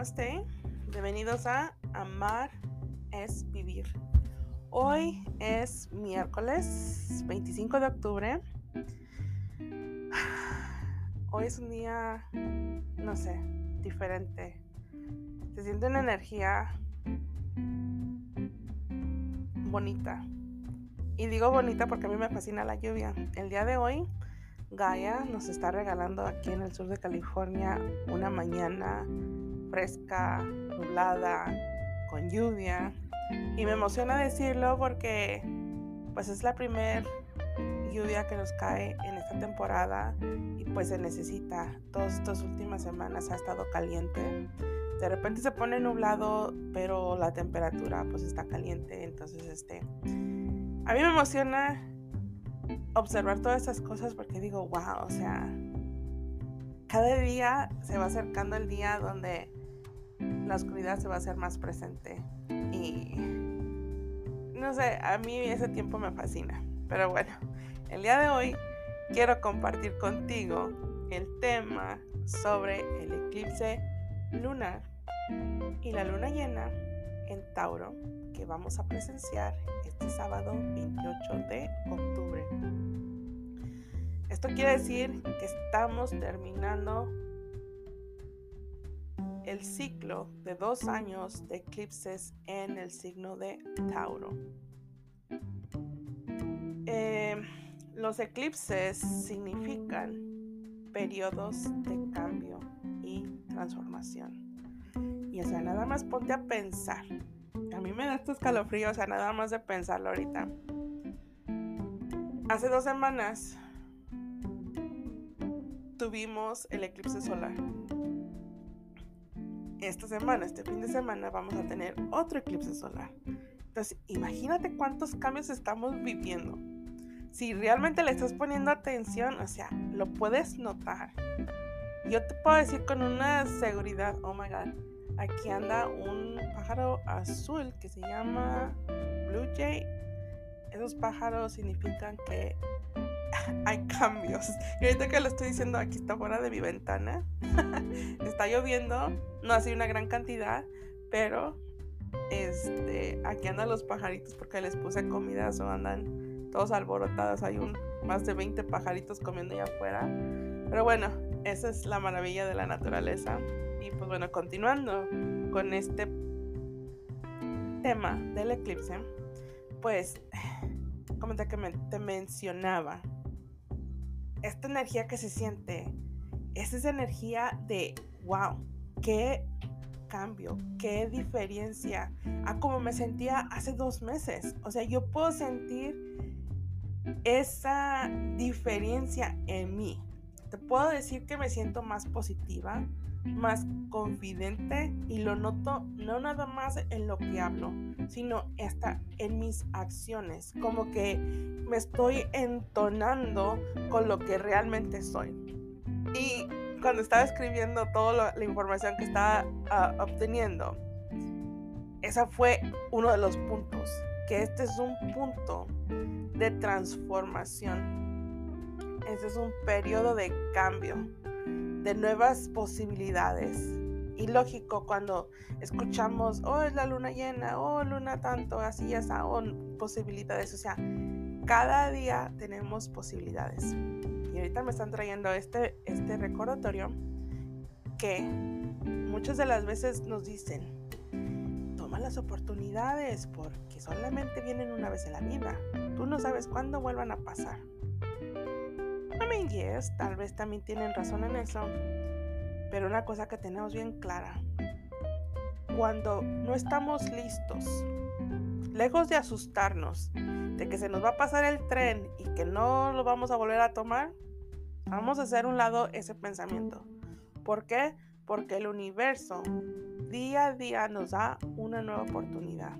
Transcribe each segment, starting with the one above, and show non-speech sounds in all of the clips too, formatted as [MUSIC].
Namaste. Bienvenidos a Amar es Vivir. Hoy es miércoles 25 de octubre. [SIGHS] Hoy es un día, no sé, diferente. Se siente una energía bonita. Y digo bonita porque a mí me fascina la lluvia. El día de hoy Gaia nos está regalando aquí en el sur de California una mañana fresca, nublada, con lluvia. Y me emociona decirlo porque pues es la primera lluvia que nos cae en esta temporada y pues se necesita. Todas estas últimas semanas ha estado caliente. De repente se pone nublado, pero la temperatura pues está caliente. Entonces este... A mí me emociona observar todas esas cosas porque digo, wow, o sea, cada día se va acercando el día donde la oscuridad se va a hacer más presente. Y no sé, a mí ese tiempo me fascina. Pero bueno, el día de hoy quiero compartir contigo el tema sobre el eclipse lunar y la luna llena en Tauro que vamos a presenciar este sábado 28 de octubre. Esto quiere decir que estamos terminando el ciclo de dos años de eclipses en el signo de Tauro. Eh, los eclipses significan periodos de cambio y transformación. Y o sea, nada más ponte a pensar. A mí me da estos escalofrío, o sea, nada más de pensarlo ahorita. Hace dos semanas tuvimos el eclipse solar. Esta semana, este fin de semana, vamos a tener otro eclipse solar. Entonces, imagínate cuántos cambios estamos viviendo. Si realmente le estás poniendo atención, o sea, lo puedes notar. Yo te puedo decir con una seguridad, oh my god, aquí anda un pájaro azul que se llama Blue Jay. Esos pájaros significan que [LAUGHS] hay cambios. Y ahorita que lo estoy diciendo, aquí está fuera de mi ventana. [LAUGHS] está lloviendo, no ha sido una gran cantidad, pero este, aquí andan los pajaritos porque les puse comida, o andan todos alborotados. Hay un, más de 20 pajaritos comiendo allá afuera. Pero bueno, esa es la maravilla de la naturaleza. Y pues bueno, continuando con este tema del eclipse, pues [SIGHS] como te, te mencionaba, esta energía que se siente es esa energía de, wow, qué cambio, qué diferencia a como me sentía hace dos meses. O sea, yo puedo sentir esa diferencia en mí. Te puedo decir que me siento más positiva, más confidente y lo noto no nada más en lo que hablo, sino hasta en mis acciones, como que me estoy entonando con lo que realmente soy. Y cuando estaba escribiendo toda la información que estaba ah, obteniendo, esa fue uno de los puntos, que este es un punto de transformación. Este es un periodo de cambio de nuevas posibilidades. Y lógico, cuando escuchamos, oh, es la luna llena, oh, luna tanto, así está, oh, posibilidades. O sea, cada día tenemos posibilidades. Y ahorita me están trayendo este, este recordatorio que muchas de las veces nos dicen, toma las oportunidades porque solamente vienen una vez en la vida. Tú no sabes cuándo vuelvan a pasar yes, tal vez también tienen razón en eso, pero una cosa que tenemos bien clara, cuando no estamos listos, lejos de asustarnos de que se nos va a pasar el tren y que no lo vamos a volver a tomar, vamos a hacer un lado ese pensamiento. ¿Por qué? Porque el universo día a día nos da una nueva oportunidad.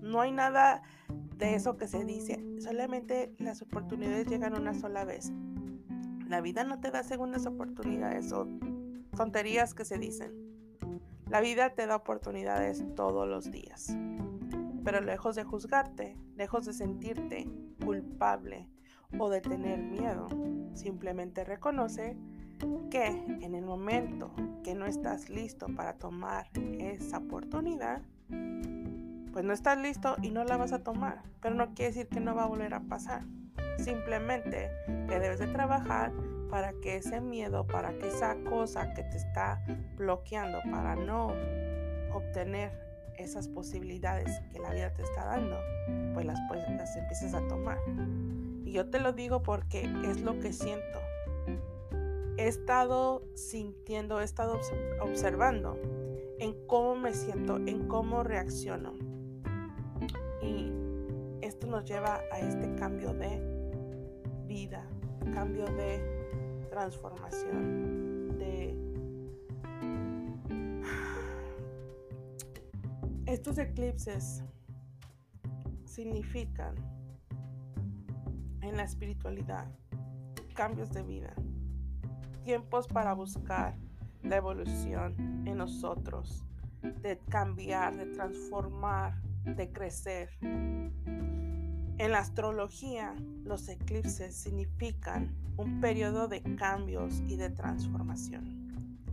No hay nada de eso que se dice, solamente las oportunidades llegan una sola vez. La vida no te da segundas oportunidades o tonterías que se dicen. La vida te da oportunidades todos los días. Pero lejos de juzgarte, lejos de sentirte culpable o de tener miedo, simplemente reconoce que en el momento que no estás listo para tomar esa oportunidad, pues no estás listo y no la vas a tomar. Pero no quiere decir que no va a volver a pasar. Simplemente que debes de trabajar para que ese miedo, para que esa cosa que te está bloqueando, para no obtener esas posibilidades que la vida te está dando, pues las, pues, las empieces a tomar. Y yo te lo digo porque es lo que siento. He estado sintiendo, he estado observando en cómo me siento, en cómo reacciono. Y nos lleva a este cambio de vida, cambio de transformación, de [SIGHS] estos eclipses significan en la espiritualidad cambios de vida, tiempos para buscar la evolución en nosotros, de cambiar, de transformar, de crecer. En la astrología, los eclipses significan un periodo de cambios y de transformación.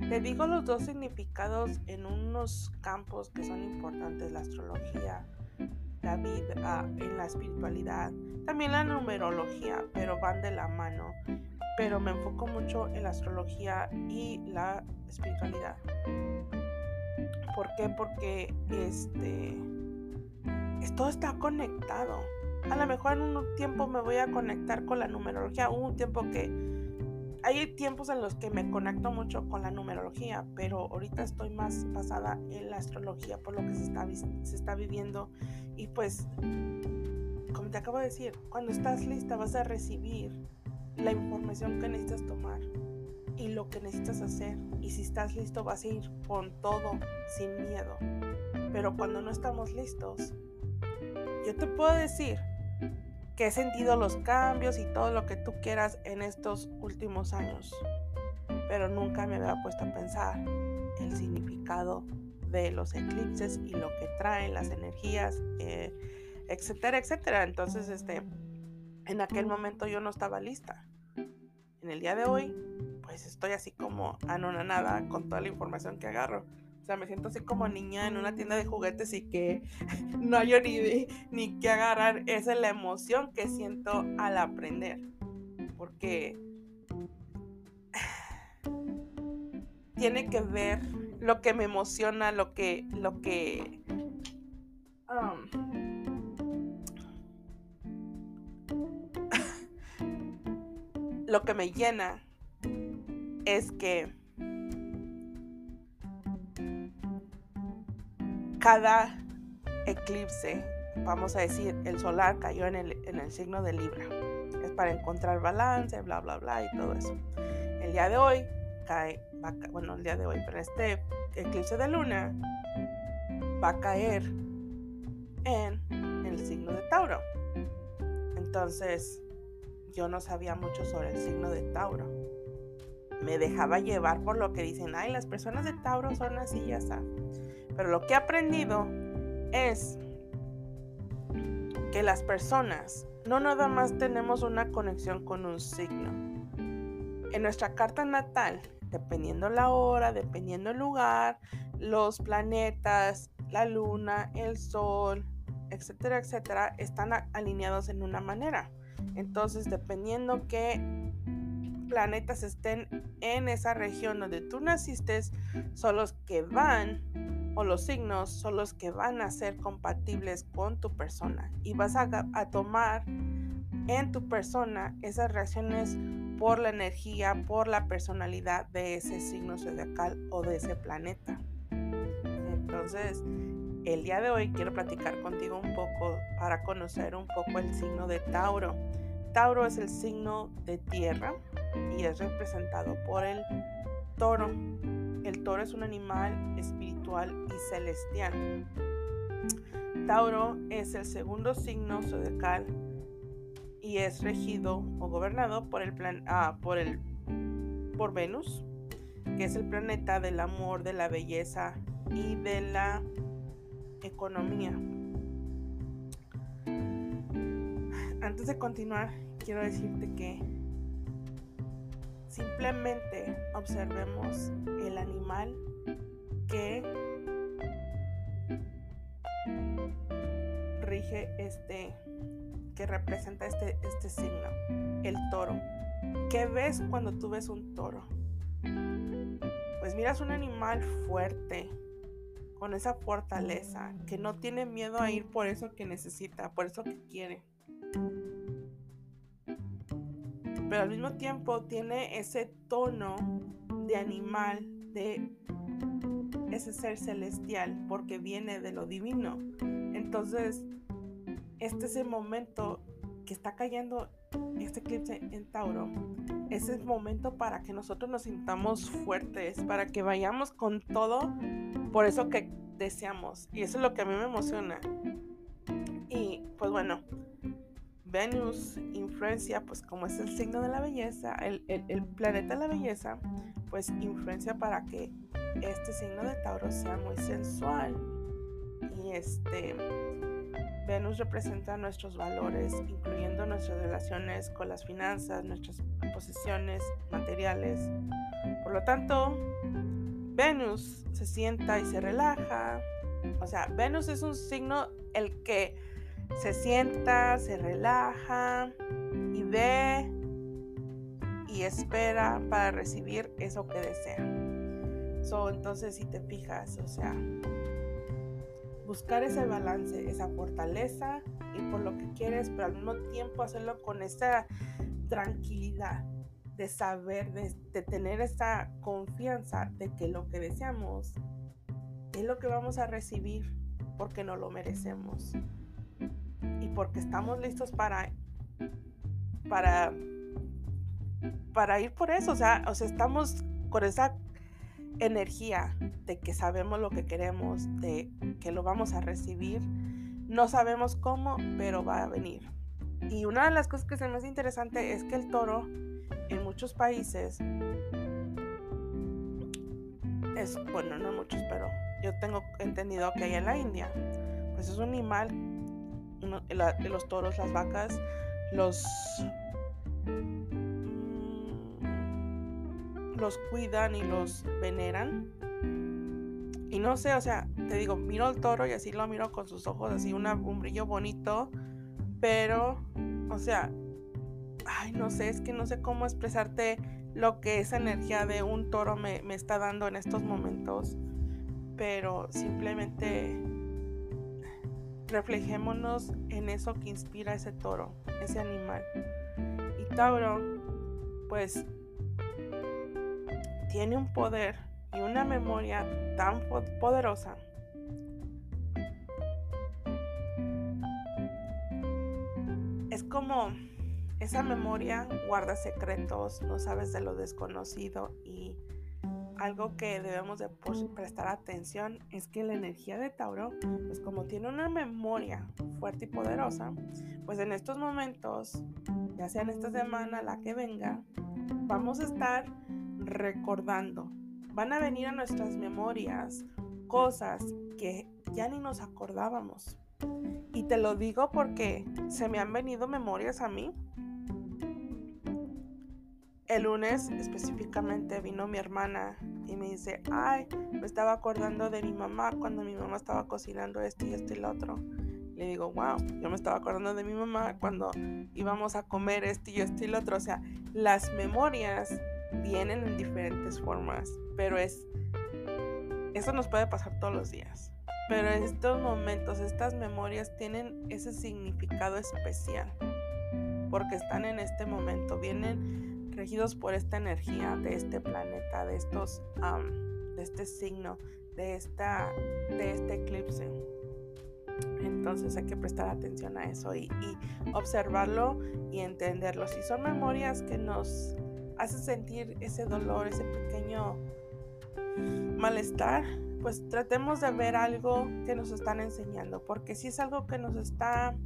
Te digo los dos significados en unos campos que son importantes, la astrología, la vida, en la espiritualidad, también la numerología, pero van de la mano. Pero me enfoco mucho en la astrología y la espiritualidad. ¿Por qué? Porque este todo está conectado. A lo mejor en un tiempo me voy a conectar con la numerología. Un tiempo que hay tiempos en los que me conecto mucho con la numerología, pero ahorita estoy más basada en la astrología por lo que se está, se está viviendo. Y pues, como te acabo de decir, cuando estás lista vas a recibir la información que necesitas tomar y lo que necesitas hacer. Y si estás listo vas a ir con todo, sin miedo. Pero cuando no estamos listos, yo te puedo decir que he sentido los cambios y todo lo que tú quieras en estos últimos años, pero nunca me había puesto a pensar el significado de los eclipses y lo que traen las energías, eh, etcétera, etcétera. Entonces, este, en aquel momento yo no estaba lista. En el día de hoy, pues estoy así como anonanada con toda la información que agarro. O sea, me siento así como niña en una tienda de juguetes y que [LAUGHS] no hay ni, ni que agarrar. Esa es la emoción que siento al aprender. Porque [SIGHS] tiene que ver lo que me emociona, lo que, lo que, um, [LAUGHS] lo que me llena es que cada eclipse, vamos a decir, el solar cayó en el, en el signo de Libra. Es para encontrar balance, bla, bla, bla y todo eso. El día de hoy cae, bueno, el día de hoy, pero este eclipse de luna va a caer en el signo de Tauro. Entonces, yo no sabía mucho sobre el signo de Tauro. Me dejaba llevar por lo que dicen, ay, las personas de Tauro son así y así. Pero lo que he aprendido es que las personas no nada más tenemos una conexión con un signo. En nuestra carta natal, dependiendo la hora, dependiendo el lugar, los planetas, la luna, el sol, etcétera, etcétera, están alineados en una manera. Entonces, dependiendo qué planetas estén en esa región donde tú naciste, son los que van o los signos son los que van a ser compatibles con tu persona y vas a, tomar en tu persona esas reacciones por la energía, por la personalidad de ese signo zodiacal o de ese planeta. Entonces, el día de hoy quiero platicar contigo un poco para conocer un poco el signo de Tauro. Tauro es el signo de tierra y es representado por el toro. El toro es un animal espiritual y celestial. Tauro es el segundo signo zodiacal y es regido o gobernado por el plan, ah, por el por Venus, que es el planeta del amor, de la belleza y de la economía. Antes de continuar, quiero decirte que simplemente observemos el animal que rige este, que representa este, este signo, el toro. ¿Qué ves cuando tú ves un toro? Pues miras un animal fuerte, con esa fortaleza, que no tiene miedo a ir por eso que necesita, por eso que quiere. Pero al mismo tiempo tiene ese tono de animal, de ese ser celestial, porque viene de lo divino. Entonces, este es el momento que está cayendo este eclipse en Tauro. Es el momento para que nosotros nos sintamos fuertes, para que vayamos con todo por eso que deseamos. Y eso es lo que a mí me emociona. Y pues bueno, Venus influencia, pues como es el signo de la belleza, el, el planeta de la belleza, pues influencia para que este signo de Tauro sea muy sensual. Y este Venus representa nuestros valores, incluyendo nuestras relaciones con las finanzas, nuestras posesiones materiales. Por lo tanto, Venus se sienta y se relaja. O sea, Venus es un signo el que se sienta, se relaja y ve y espera para recibir eso que desea. So, entonces, si te fijas, o sea, buscar ese balance, esa fortaleza, y por lo que quieres, pero al mismo tiempo hacerlo con esa tranquilidad de saber, de, tener esa confianza de que lo que deseamos es lo que vamos a recibir porque no lo merecemos y porque estamos listos para para para ir por eso, o sea, o sea, estamos con esa energía de que sabemos lo que queremos, de que lo vamos a recibir. No sabemos cómo, pero va a venir. Y una de las cosas que se me hace interesante es que el toro en muchos países es, bueno, no muchos, pero yo tengo entendido que hay en la India, pues es un animal, los toros, las vacas, los mm, los cuidan y los veneran. Y no sé, o sea, te digo, miro al toro y así lo miro con sus ojos, así un brillo bonito, pero, o sea, ay, no sé, es que no sé cómo expresarte lo que esa energía de un toro me, está dando en estos momentos, pero simplemente reflejémonos en eso que inspira ese toro, ese animal. Y Tauro, pues, tiene un poder y una memoria tan poderosa es como esa memoria guarda secretos, no sabes de lo desconocido y algo que debemos de prestar atención es que la energía de Tauro, pues como tiene una memoria fuerte y poderosa, pues en estos momentos, ya sea en esta semana, la que venga, vamos a estar recordando. Van a venir a nuestras memorias cosas que ya ni nos acordábamos. Y te lo digo porque se me han venido memorias a mí el lunes específicamente vino mi hermana y me dice, ay, me estaba acordando de mi mamá cuando mi mamá estaba cocinando esto y esto y lo otro. Le digo, wow, yo me estaba acordando de mi mamá cuando íbamos a comer esto y esto y lo otro. O sea, las memorias vienen en diferentes formas, pero es, eso nos puede pasar todos los días. Pero estos momentos, estas memorias tienen ese significado especial, porque están en este momento, vienen regidos por esta energía de este planeta, de estos, de este signo, de, esta, de este eclipse. Entonces hay que prestar atención a eso y, observarlo y entenderlo. Si son memorias que nos hacen sentir ese dolor, ese pequeño malestar, pues tratemos de ver algo que nos están enseñando, porque si es algo que nos está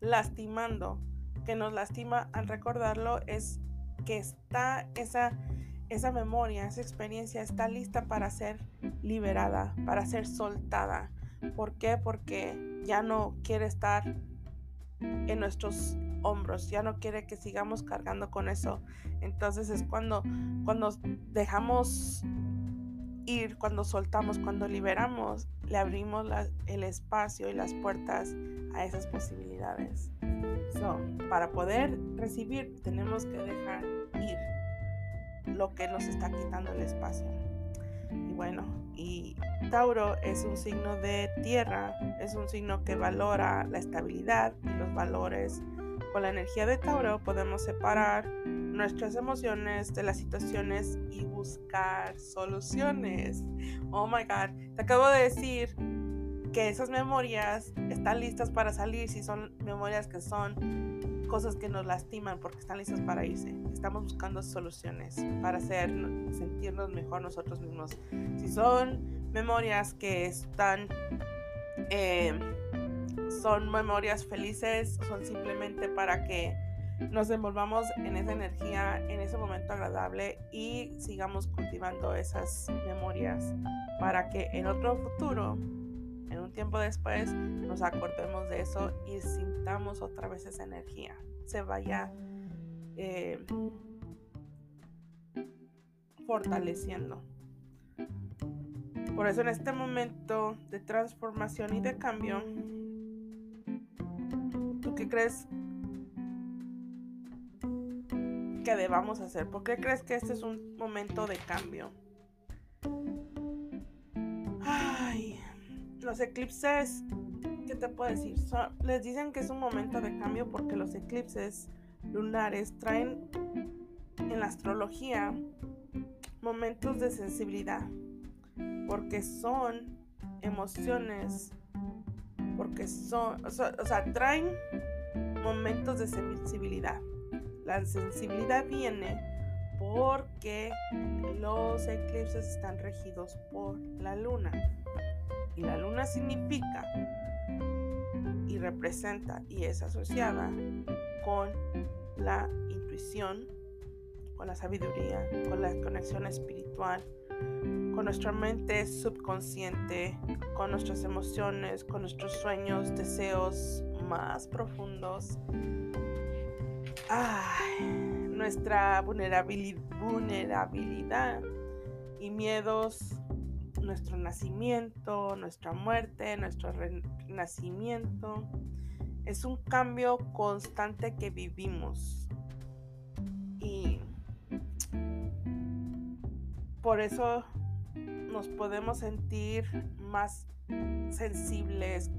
lastimando, que nos lastima al recordarlo es que está esa, esa memoria, esa experiencia está lista para ser liberada, para ser soltada. ¿Por qué? Porque ya no quiere estar en nuestros hombros, ya no quiere que sigamos cargando con eso. Entonces es cuando, cuando dejamos ir, cuando soltamos, cuando liberamos, le abrimos el espacio y las puertas a esas posibilidades. Para poder recibir tenemos que dejar ir lo que nos está quitando el espacio. Y bueno, y Tauro es un signo de tierra, es un signo que valora la estabilidad y los valores. Con la energía de Tauro podemos separar nuestras emociones de las situaciones y buscar soluciones. Oh my God, te acabo de decir que esas memorias están listas para salir si son memorias que son cosas que nos lastiman porque están listas para irse. Estamos buscando soluciones para hacer sentirnos mejor nosotros mismos. Si son memorias que están eh, son memorias felices, son simplemente para que nos envolvamos en esa energía, en ese momento agradable y sigamos cultivando esas memorias para que en otro futuro, en un tiempo después, nos acordemos de eso y sintamos otra vez esa energía, se vaya eh, fortaleciendo. Por eso en este momento de transformación y de cambio, ¿tú qué crees que debamos hacer? ¿Por qué crees que este es un momento de cambio? Los eclipses, ¿qué te puedo decir? les dicen que es un momento de cambio porque los eclipses lunares traen en la astrología momentos de sensibilidad, porque son emociones, porque son, o sea traen momentos de sensibilidad. La sensibilidad viene porque los eclipses están regidos por la luna. Y la luna significa y representa y es asociada con la intuición, con la sabiduría, con la conexión espiritual, con nuestra mente subconsciente, con nuestras emociones, con nuestros sueños, deseos más profundos. Nuestra vulnerabilidad y miedos, nuestro nacimiento, nuestra muerte, nuestro renacimiento. Es un cambio constante que vivimos. Y por eso nos podemos sentir más sensibles,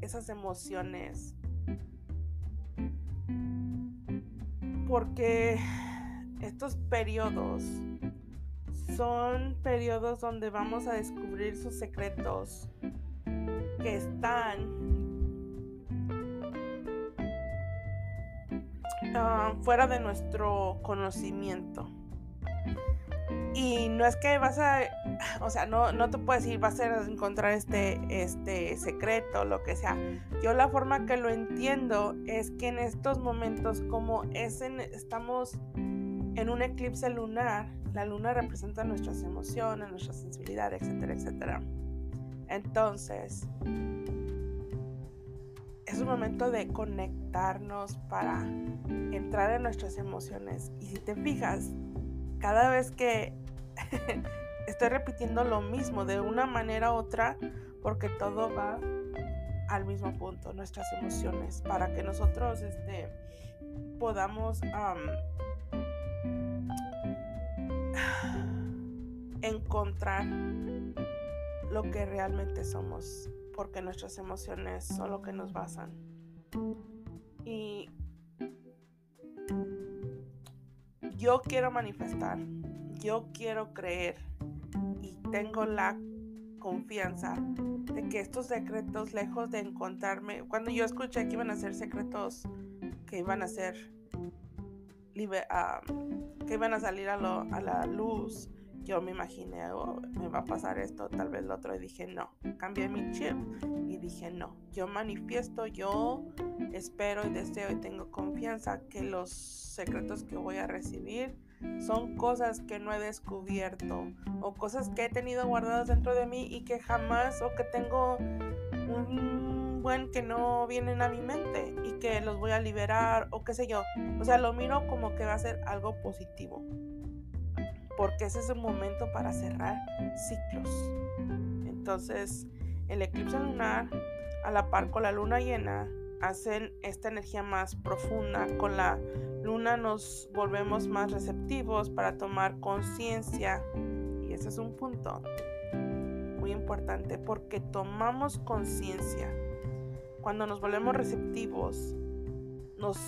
esas emociones porque estos periodos son periodos donde vamos a descubrir sus secretos que están ah, fuera de nuestro conocimiento. Y no es que vas a, o sea, no, no te puedes ir, vas a encontrar este, este secreto, lo que sea. Yo la forma que lo entiendo es que en estos momentos, como es estamos en un eclipse lunar, la luna representa nuestras emociones, nuestra sensibilidad, etcétera, etcétera. Entonces, es un momento de conectarnos para entrar en nuestras emociones. Y si te fijas, cada vez que [LAUGHS] estoy repitiendo lo mismo de una manera u otra porque todo va al mismo punto, nuestras emociones, para que nosotros este, podamos encontrar lo que realmente somos, porque nuestras emociones son lo que nos basan. Y yo quiero manifestar yo quiero creer y tengo la confianza de que estos secretos, lejos de encontrarme, cuando yo escuché que iban a ser secretos, que iban a ser, que iban a salir a, a la luz, yo me imaginé, oh, me va a pasar esto, tal vez lo otro, y dije, no, cambié mi chip y dije, no, yo manifiesto, yo espero y deseo y tengo confianza que los secretos que voy a recibir son cosas que no he descubierto o cosas que he tenido guardadas dentro de mí y que jamás o que tengo un buen que no vienen a mi mente y que los voy a liberar o qué sé yo. O sea, lo miro como que va a ser algo positivo. Porque ese es un momento para cerrar ciclos. Entonces, el eclipse lunar, a la par con la luna llena, hacen esta energía más profunda. Con la luna nos volvemos más receptivos para tomar conciencia. Y ese es un punto muy importante porque tomamos conciencia. Cuando nos volvemos receptivos, nos,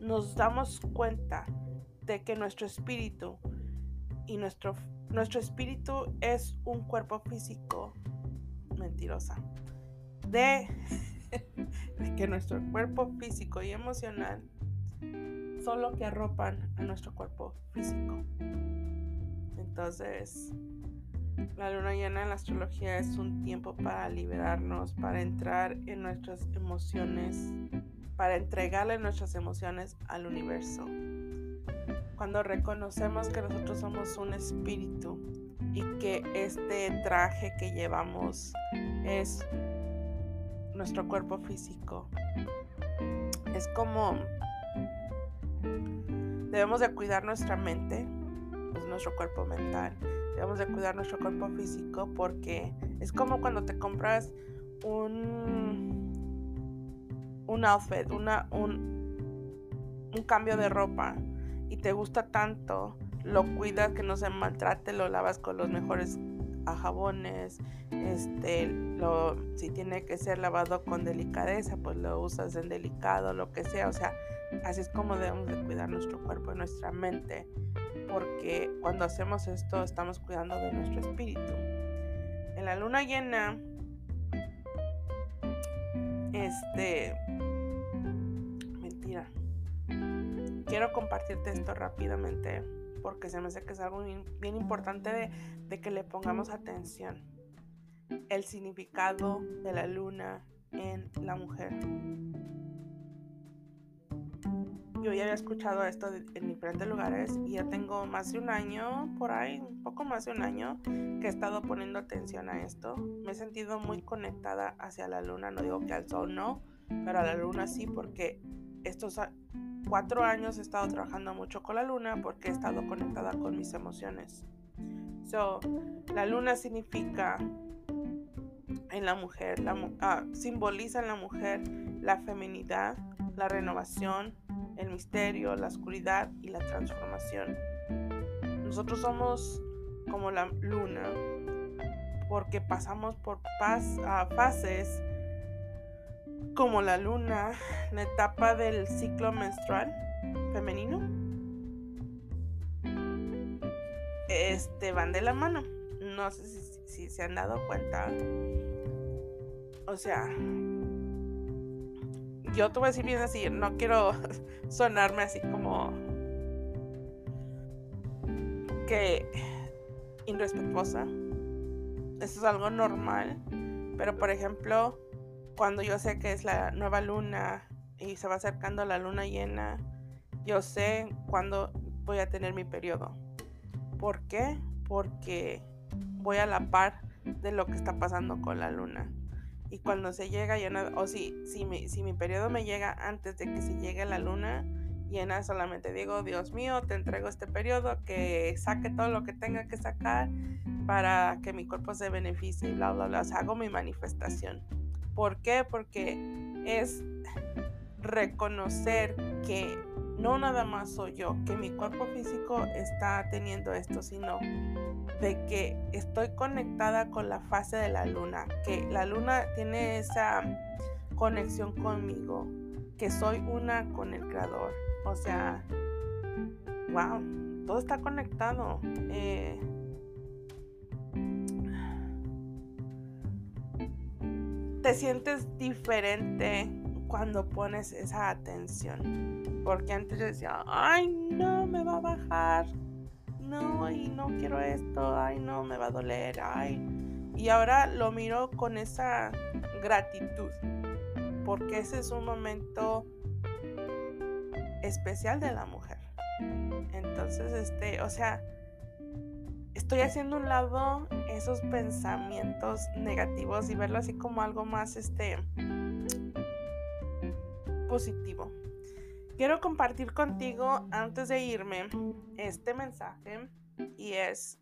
nos damos cuenta de que nuestro espíritu y nuestro, nuestro espíritu es un cuerpo físico mentirosa. De, [LAUGHS] de que nuestro cuerpo físico y emocional son lo que arropan a nuestro cuerpo físico. Entonces, la luna llena en la astrología es un tiempo para liberarnos, para entrar en nuestras emociones, para entregarle nuestras emociones al universo. Cuando reconocemos que nosotros somos un espíritu y que este traje que llevamos es nuestro cuerpo físico, es como debemos de cuidar nuestra mente, nuestro cuerpo mental, debemos de cuidar nuestro cuerpo físico porque es como cuando te compras un, un outfit, una, un, un cambio de ropa y te gusta tanto, lo cuidas que no se maltrate, lo lavas con los mejores jabones, este, lo, si tiene que ser lavado con delicadeza, pues lo usas en delicado, lo que sea, o sea, así es como debemos de cuidar nuestro cuerpo y nuestra mente porque cuando hacemos esto estamos cuidando de nuestro espíritu. En la luna llena, este, quiero compartirte esto rápidamente porque se me hace que es algo bien, importante de, de que le pongamos atención. El significado de la luna en la mujer yo ya había escuchado esto en diferentes lugares y ya tengo más de un año, por ahí, un poco más de un año, que he estado poniendo atención a esto. Me he sentido muy conectada hacia la luna, no digo que al sol no, pero a la luna sí, porque estos cuatro años he estado trabajando mucho con la luna porque he estado conectada con mis emociones. So, la luna significa en la mujer, ah, simboliza en la mujer la feminidad, la renovación, el misterio, la oscuridad y la transformación. Nosotros somos como la luna porque pasamos por fases como la luna, la etapa del ciclo menstrual femenino. Este van de la mano. No sé si, se han dado cuenta. O sea, yo te voy a decir bien así, no quiero [LAUGHS] sonarme así como que irrespetuosa. Eso es algo normal. Pero por ejemplo, cuando yo sé que es la nueva luna y se va acercando la luna llena, yo sé cuándo voy a tener mi periodo. ¿Por qué? Porque voy a la par de lo que está pasando con la luna y cuando se llega llena, o si, si, mi, periodo me llega antes de que se llegue la luna llena, solamente digo, Dios mío, te entrego este periodo, que saque todo lo que tenga que sacar para que mi cuerpo se beneficie y bla, bla, bla. O sea, hago mi manifestación. ¿Por qué? Porque es reconocer que no nada más soy yo, que mi cuerpo físico está teniendo esto, sino de que estoy conectada con la fase de la luna, que la luna tiene esa conexión conmigo, que soy una con el creador. O sea, wow, todo está conectado. Eh, te sientes diferente cuando pones esa atención. Porque antes yo decía, ay, no, me va a bajar. No, y no quiero esto. Ay, no, me va a doler. Ay. Y ahora lo miro con esa gratitud. Porque ese es un momento especial de la mujer. Entonces, este, o sea, estoy haciendo un lado esos pensamientos negativos y verlo así como algo más este positivo. Quiero compartir contigo antes de irme este mensaje y es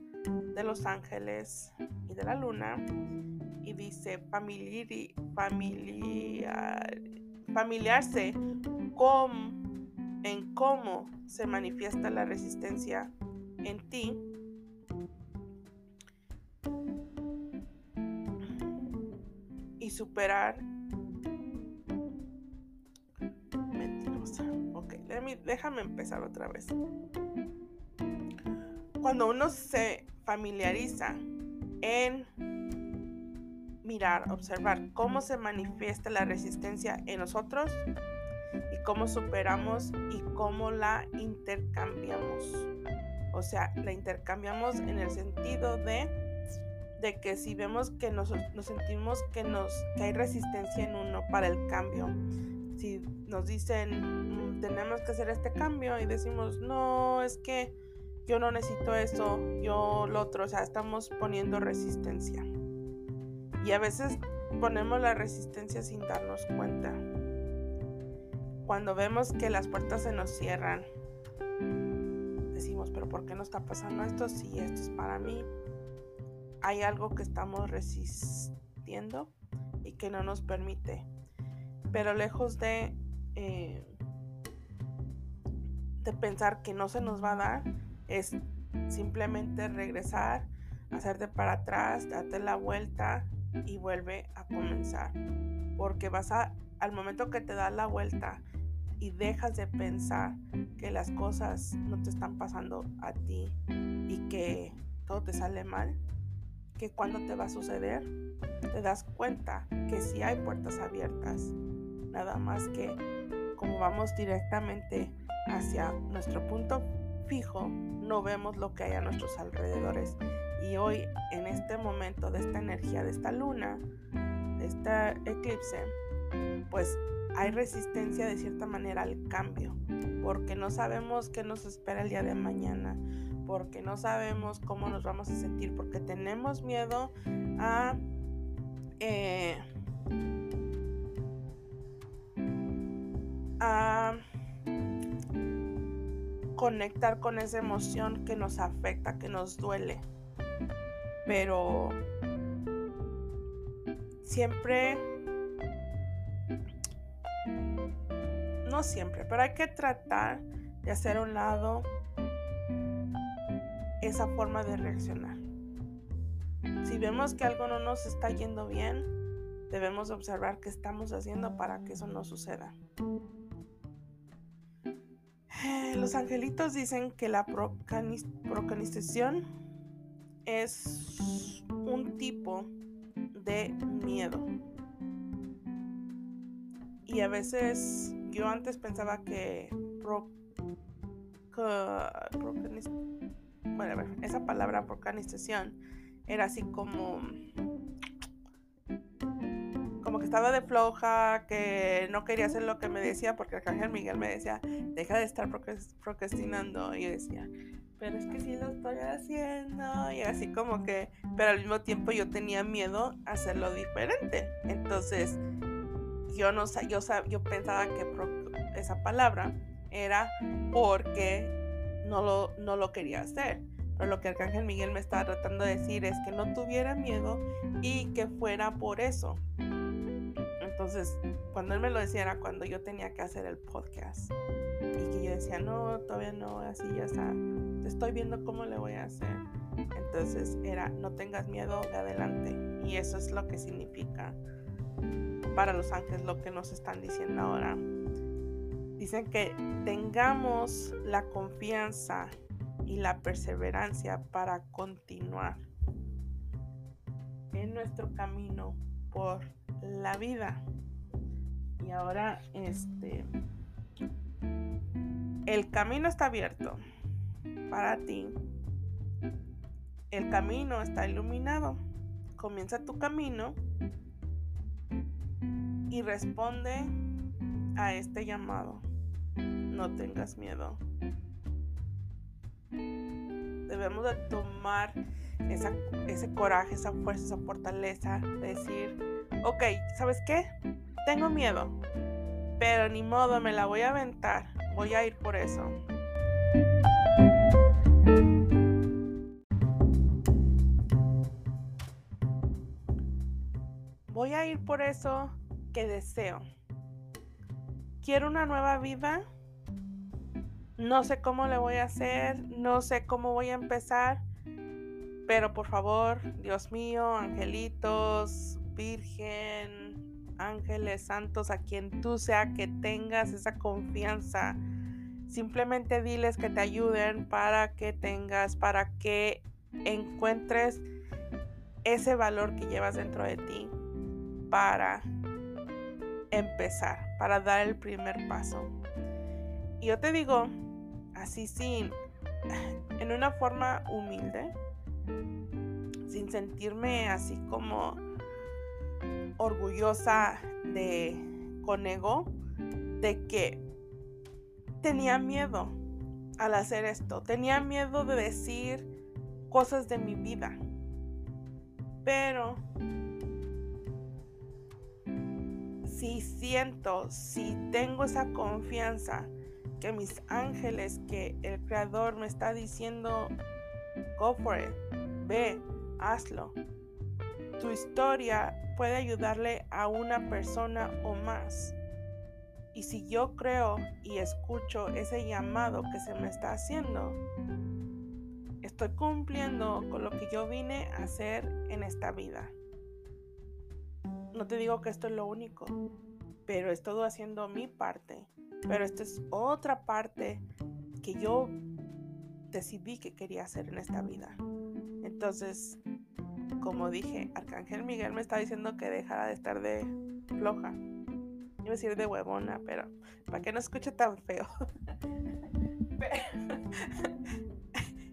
de los ángeles y de la luna y dice familiar, familiar, familiarse con, en cómo se manifiesta la resistencia en ti superar déjame empezar otra vez. Cuando uno se familiariza en mirar, observar cómo se manifiesta la resistencia en nosotros y cómo superamos y cómo la intercambiamos. O sea, la intercambiamos en el sentido de, de que si vemos que nos, nos sentimos que, nos, que hay resistencia en uno para el cambio, si nos dicen mm, tenemos que hacer este cambio y decimos no, es que yo no necesito eso, yo lo otro, o sea, estamos poniendo resistencia. Y a veces ponemos la resistencia sin darnos cuenta. Cuando vemos que las puertas se nos cierran, decimos, pero ¿por qué no está pasando esto? Si esto es para mí. Hay algo que estamos resistiendo y que no nos permite pero lejos de, eh, de pensar que no se nos va a dar, es simplemente regresar, hacerte para atrás, darte la vuelta y vuelve a comenzar. Porque vas a, al momento que te das la vuelta y dejas de pensar que las cosas no te están pasando a ti y que todo te sale mal, que cuando te va a suceder, te das cuenta que si hay puertas abiertas nada más que como vamos directamente hacia nuestro punto fijo, no vemos lo que hay a nuestros alrededores. Y hoy, en este momento de esta energía, de esta luna, de este eclipse, pues hay resistencia de cierta manera al cambio, porque no sabemos qué nos espera el día de mañana, porque no sabemos cómo nos vamos a sentir, porque tenemos miedo a... Eh, a conectar con esa emoción que nos afecta, que nos duele. Pero siempre, no siempre, pero hay que tratar de hacer un lado esa forma de reaccionar. Si vemos que algo no nos está yendo bien, debemos observar qué estamos haciendo para que eso no suceda. Los angelitos dicen que la procanización es un tipo de miedo. Y a veces yo antes pensaba que bueno, esa palabra procanización era así como estaba de floja, que no quería hacer lo que me decía, porque Arcángel Miguel me decía, deja de estar procrastinando. Y yo decía, pero es que sí lo estoy haciendo. Y así como que, pero al mismo tiempo yo tenía miedo a hacerlo diferente. Entonces, yo no yo, yo pensaba que esa palabra era porque no lo, no lo quería hacer. Pero lo que Arcángel Miguel me estaba tratando de decir es que no tuviera miedo y que fuera por eso. Entonces, cuando él me lo decía era cuando yo tenía que hacer el podcast. Y que yo decía, no, todavía no, así ya está. Estoy viendo cómo le voy a hacer. Entonces era, no tengas miedo de adelante. Y eso es lo que significa para los ángeles lo que nos están diciendo ahora. Dicen que tengamos la confianza y la perseverancia para continuar en nuestro camino por la vida. Y ahora, este, el camino está abierto para ti. El camino está iluminado. Comienza tu camino y responde a este llamado. No tengas miedo debemos de tomar ese coraje, esa fuerza, esa fortaleza, de decir, ok, ¿sabes qué? Tengo miedo, pero ni modo, me la voy a aventar, voy a ir por eso. Voy a ir por eso que deseo. Quiero una nueva vida. No sé cómo le voy a hacer, no sé cómo voy a empezar, pero por favor, Dios mío, angelitos, Virgen, ángeles santos, a quien tú sea que tengas esa confianza, simplemente diles que te ayuden para que tengas, para que encuentres ese valor que llevas dentro de ti para empezar, para dar el primer paso. Y yo te digo, así sin, en una forma humilde, sin sentirme así como orgullosa de con ego de que tenía miedo al hacer esto, tenía miedo de decir cosas de mi vida. Pero si siento, si tengo esa confianza que mis ángeles, que el creador me está diciendo, go for it, ve, hazlo. Tu historia puede ayudarle a una persona o más. Y si yo creo y escucho ese llamado que se me está haciendo, estoy cumpliendo con lo que yo vine a hacer en esta vida. No te digo que esto es lo único, pero estoy haciendo mi parte. Pero esta es otra parte que yo decidí que quería hacer en esta vida. Entonces, como dije, Arcángel Miguel me está diciendo que dejara de estar de floja. Iba a decir de huevona, pero para que no escuche tan feo. [LAUGHS]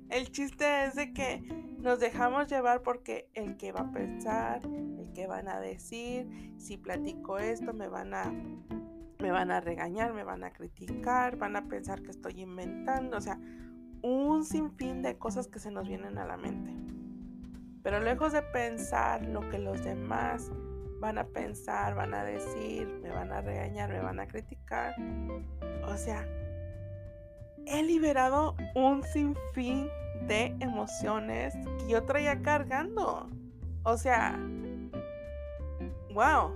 el chiste es de que nos dejamos llevar porque el que va a pensar, el que van a decir, si platico esto me van a me van a regañar, me van a criticar, van a pensar que estoy inventando, o sea, un sinfín de cosas que se nos vienen a la mente. Pero lejos de pensar lo que los demás van a pensar, van a decir, me van a regañar, me van a criticar, o sea, he liberado un sinfín de emociones que yo traía cargando. O sea, wow.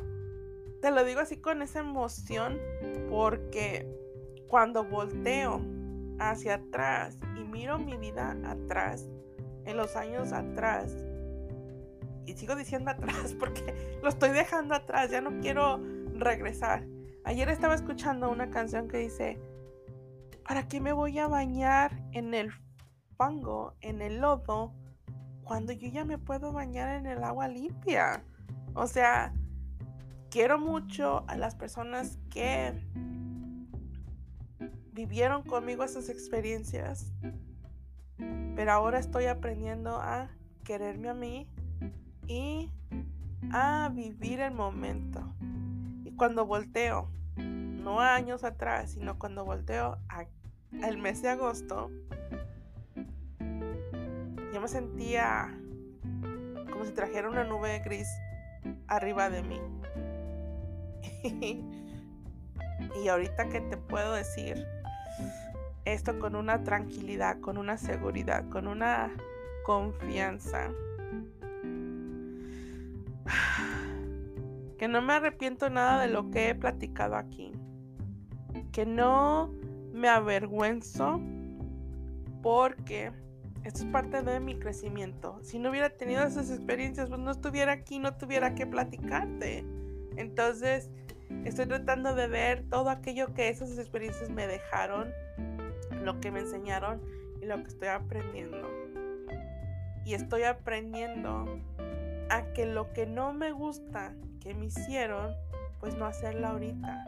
Te lo digo así con esa emoción porque cuando volteo hacia atrás y miro mi vida atrás, en los años atrás, y sigo diciendo atrás [LAUGHS] porque lo estoy dejando atrás, ya no quiero regresar. Ayer estaba escuchando una canción que dice, ¿para qué me voy a bañar en el fango, en el lodo, cuando yo ya me puedo bañar en el agua limpia? O sea, quiero mucho a las personas que vivieron conmigo esas experiencias, pero ahora estoy aprendiendo a quererme a mí y a vivir el momento. Y cuando volteo, no años atrás, sino cuando volteo al mes de agosto, yo me sentía como si trajera una nube gris arriba de mí. [LAUGHS] y ahorita que te puedo decir esto con una tranquilidad, con una seguridad, con una confianza [SIGHS] que no me arrepiento nada de lo que he platicado aquí, que no me avergüenzo porque esto es parte de mi crecimiento. Si no hubiera tenido esas experiencias, pues no estuviera aquí, no tuviera que platicarte. Entonces, estoy tratando de ver todo aquello que esas experiencias me dejaron, lo que me enseñaron y lo que estoy aprendiendo. Y estoy aprendiendo a que lo que no me gusta que me hicieron, pues no hacerla ahorita.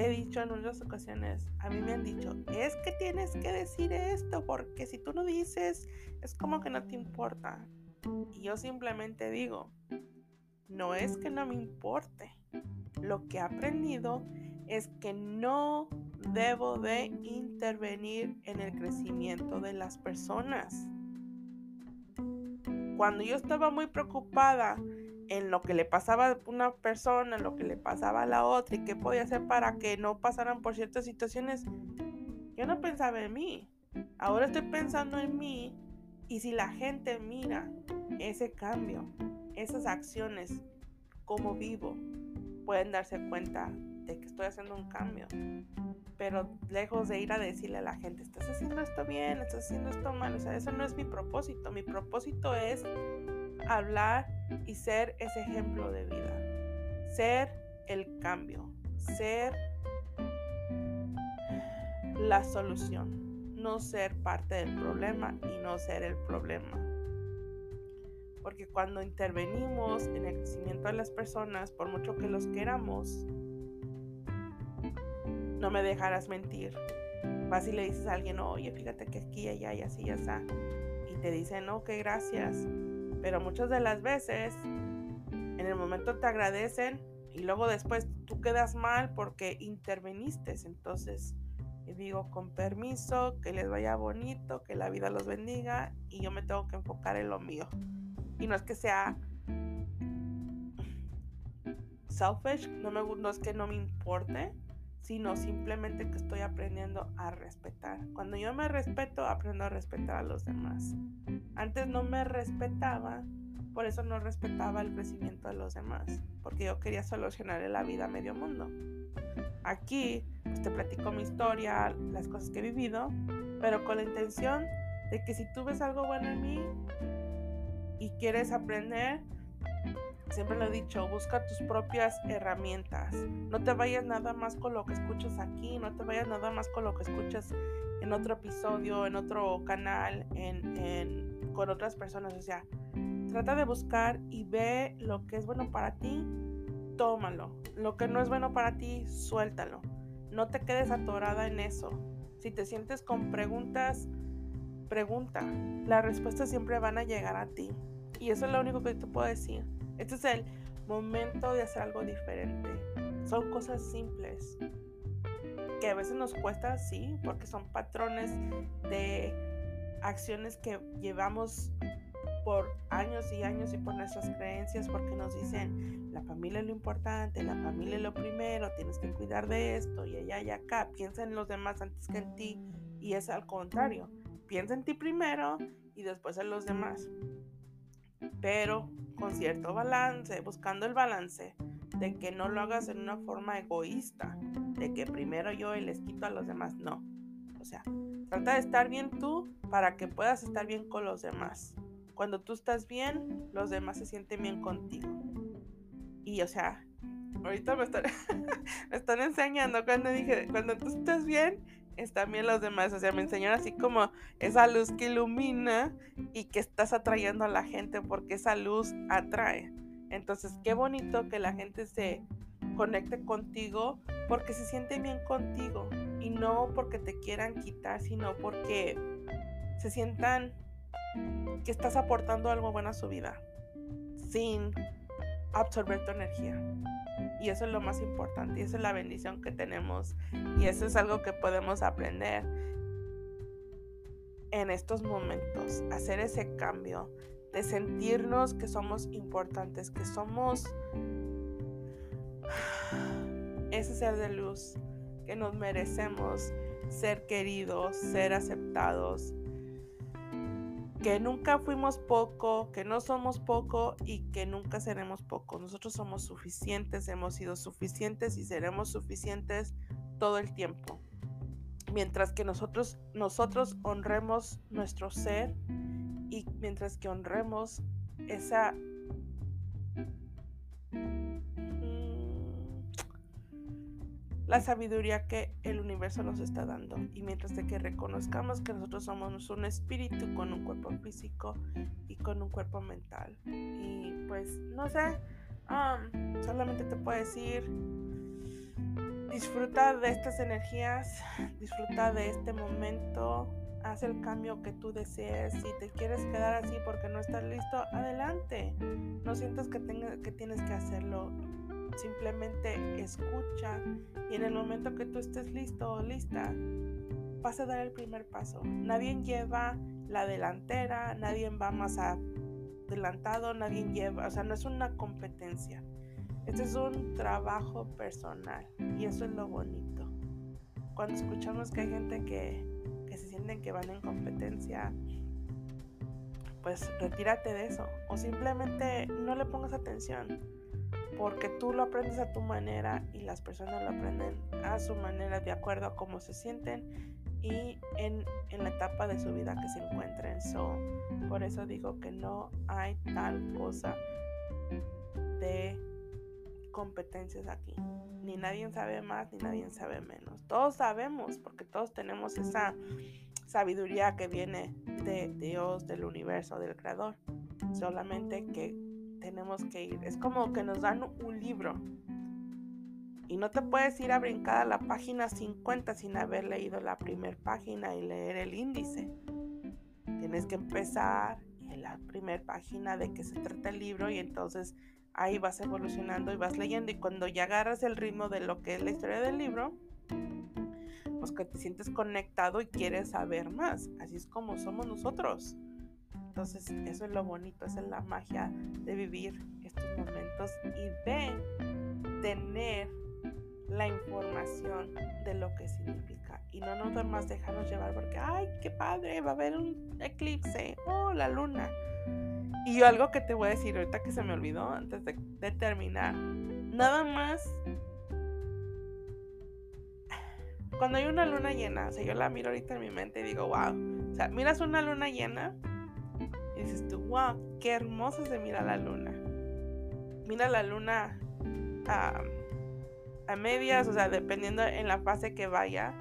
He dicho en unas ocasiones, a mí me han dicho, es que tienes que decir esto, porque si tú no dices, es como que no te importa. Y yo simplemente digo, no es que no me importe. Lo que he aprendido es que no debo de intervenir en el crecimiento de las personas. Cuando yo estaba muy preocupada en lo que le pasaba a una persona, en lo que le pasaba a la otra y qué podía hacer para que no pasaran por ciertas situaciones, yo no pensaba en mí. Ahora estoy pensando en mí y si la gente mira ese cambio, esas acciones, como vivo, pueden darse cuenta de que estoy haciendo un cambio. Pero lejos de ir a decirle a la gente, estás haciendo esto bien, estás haciendo esto mal, o sea, eso no es mi propósito. Mi propósito es hablar y ser ese ejemplo de vida. Ser el cambio, ser la solución, no ser parte del problema y no ser el problema. Porque cuando intervenimos en el crecimiento de las personas, por mucho que los queramos, no me dejarás mentir. Vas y le dices a alguien, oye, fíjate que aquí, allá y así, ya está. Y te dicen, no, que gracias. Pero muchas de las veces, en el momento te agradecen y luego después tú quedas mal porque interveniste. Entonces, digo con permiso, que les vaya bonito, que la vida los bendiga y yo me tengo que enfocar en lo mío. Y no es que sea selfish, no, me, no es que no me importe, sino simplemente que estoy aprendiendo a respetar. Cuando yo me respeto, aprendo a respetar a los demás. Antes no me respetaba, por eso no respetaba el crecimiento de los demás, porque yo quería solucionar la vida a medio mundo. Aquí pues, te platico mi historia, las cosas que he vivido, pero con la intención de que si tú ves algo bueno en mí, y quieres aprender, siempre lo he dicho, busca tus propias herramientas. No te vayas nada más con lo que escuchas aquí, no te vayas nada más con lo que escuchas en otro episodio, en otro canal, en, con otras personas. O sea, trata de buscar y ve lo que es bueno para ti, tómalo. Lo que no es bueno para ti, suéltalo. No te quedes atorada en eso. Si te sientes con preguntas, pregunta. Las respuestas siempre van a llegar a ti. Y eso es lo único que te puedo decir. Este es el momento de hacer algo diferente. Son cosas simples. Que a veces nos cuesta, sí, porque son patrones de acciones que llevamos por años y años y por nuestras creencias, porque nos dicen, la familia es lo importante, la familia es lo primero, tienes que cuidar de esto y allá y acá, piensa en los demás antes que en ti, y es al contrario, piensa en ti primero y después en los demás pero con cierto balance, buscando el balance de que no lo hagas en una forma egoísta, de que primero yo y les quito a los demás, no. O sea, trata de estar bien tú para que puedas estar bien con los demás. Cuando tú estás bien, los demás se sienten bien contigo. Y o sea, ahorita me están, [LAUGHS] me están enseñando cuando dije, cuando tú estás bien, están bien los demás. O sea, me enseñaron así como esa luz que ilumina y que estás atrayendo a la gente porque esa luz atrae. Entonces, qué bonito que la gente se conecte contigo porque se siente bien contigo y no porque te quieran quitar, sino porque se sientan que estás aportando algo bueno a su vida sin absorber tu energía. Y eso es lo más importante y esa es la bendición que tenemos y eso es algo que podemos aprender en estos momentos, hacer ese cambio de sentirnos que somos importantes, que somos ese ser de luz, que nos merecemos ser queridos, ser aceptados, que nunca fuimos poco, que no somos poco y que nunca seremos poco. Nosotros somos suficientes, hemos sido suficientes y seremos suficientes todo el tiempo. Mientras que nosotros, nosotros honremos nuestro ser y mientras que honremos esa la sabiduría que el universo nos está dando. Y mientras de que reconozcamos que nosotros somos un espíritu con un cuerpo físico y con un cuerpo mental. Y pues, no sé, um, solamente te puedo decir, disfruta de estas energías, disfruta de este momento, haz el cambio que tú desees. Si te quieres quedar así porque no estás listo, adelante. No sientas que, tenga, que tienes que hacerlo Simplemente escucha y en el momento que tú estés listo o lista, vas a dar el primer paso. Nadie lleva la delantera, nadie va más adelantado, nadie lleva, o sea, no es una competencia. Este es un trabajo personal y eso es lo bonito. Cuando escuchamos que hay gente que, que se sienten que van en competencia, pues retírate de eso o simplemente no le pongas atención porque tú lo aprendes a tu manera y las personas lo aprenden a su manera de acuerdo a cómo se sienten y en, en la etapa de su vida que se encuentren. So, por eso digo que no hay tal cosa de competencias aquí. Ni nadie sabe más, ni nadie sabe menos. Todos sabemos, porque todos tenemos esa sabiduría que viene de Dios, del universo, del Creador. Solamente que tenemos que ir. Es como que nos dan un libro. Y no te puedes ir a brincar a la página 50 sin haber leído la primera página y leer el índice. Tienes que empezar en la primera página de qué se trata el libro y entonces ahí vas evolucionando y vas leyendo y cuando ya agarras el ritmo de lo que es la historia del libro, pues que te sientes conectado y quieres saber más. Así es como somos nosotros. Entonces eso es lo bonito, esa es la magia de vivir estos momentos y de tener la información de lo que significa y no nada más dejarnos llevar porque, ay, qué padre, va a haber un eclipse, oh, la luna. Y algo que te voy a decir ahorita que se me olvidó antes de terminar, nada más cuando hay una luna llena, o sea, yo la miro ahorita en mi mente y digo, wow. O sea, miras una luna llena dices tú, wow, qué hermoso se mira la luna. Mira la luna a, a medias, o sea, dependiendo en la fase que vaya,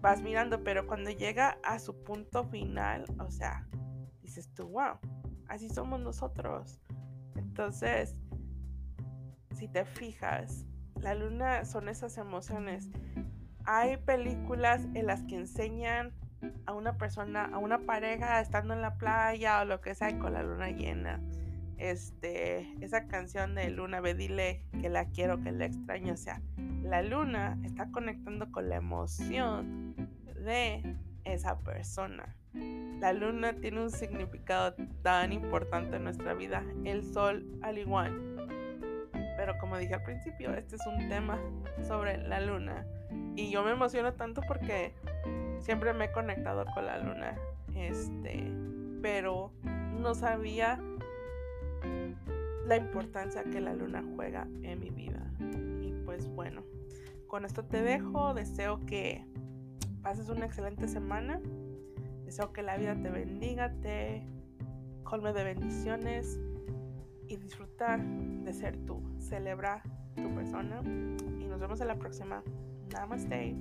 vas mirando, pero cuando llega a su punto final, o sea, dices tú, wow, así somos nosotros. Entonces, si te fijas, la luna son esas emociones hay películas en las que enseñan a una persona, a una pareja estando en la playa o lo que sea con la luna llena. Este, esa canción de Luna, ve dile que la quiero, que la extraño. O sea, la luna está conectando con la emoción de esa persona. La luna tiene un significado tan importante en nuestra vida. El sol al igual. Pero como dije al principio, este es un tema sobre la luna. Y yo me emociono tanto porque siempre me he conectado con la luna. Este, pero no sabía la importancia que la luna juega en mi vida. Y pues bueno, con esto te dejo. Deseo que pases una excelente semana. Deseo que la vida te bendiga, te colme de bendiciones y disfrutar de ser tú. Celebra tu persona. Y nos vemos en la próxima. Namaste.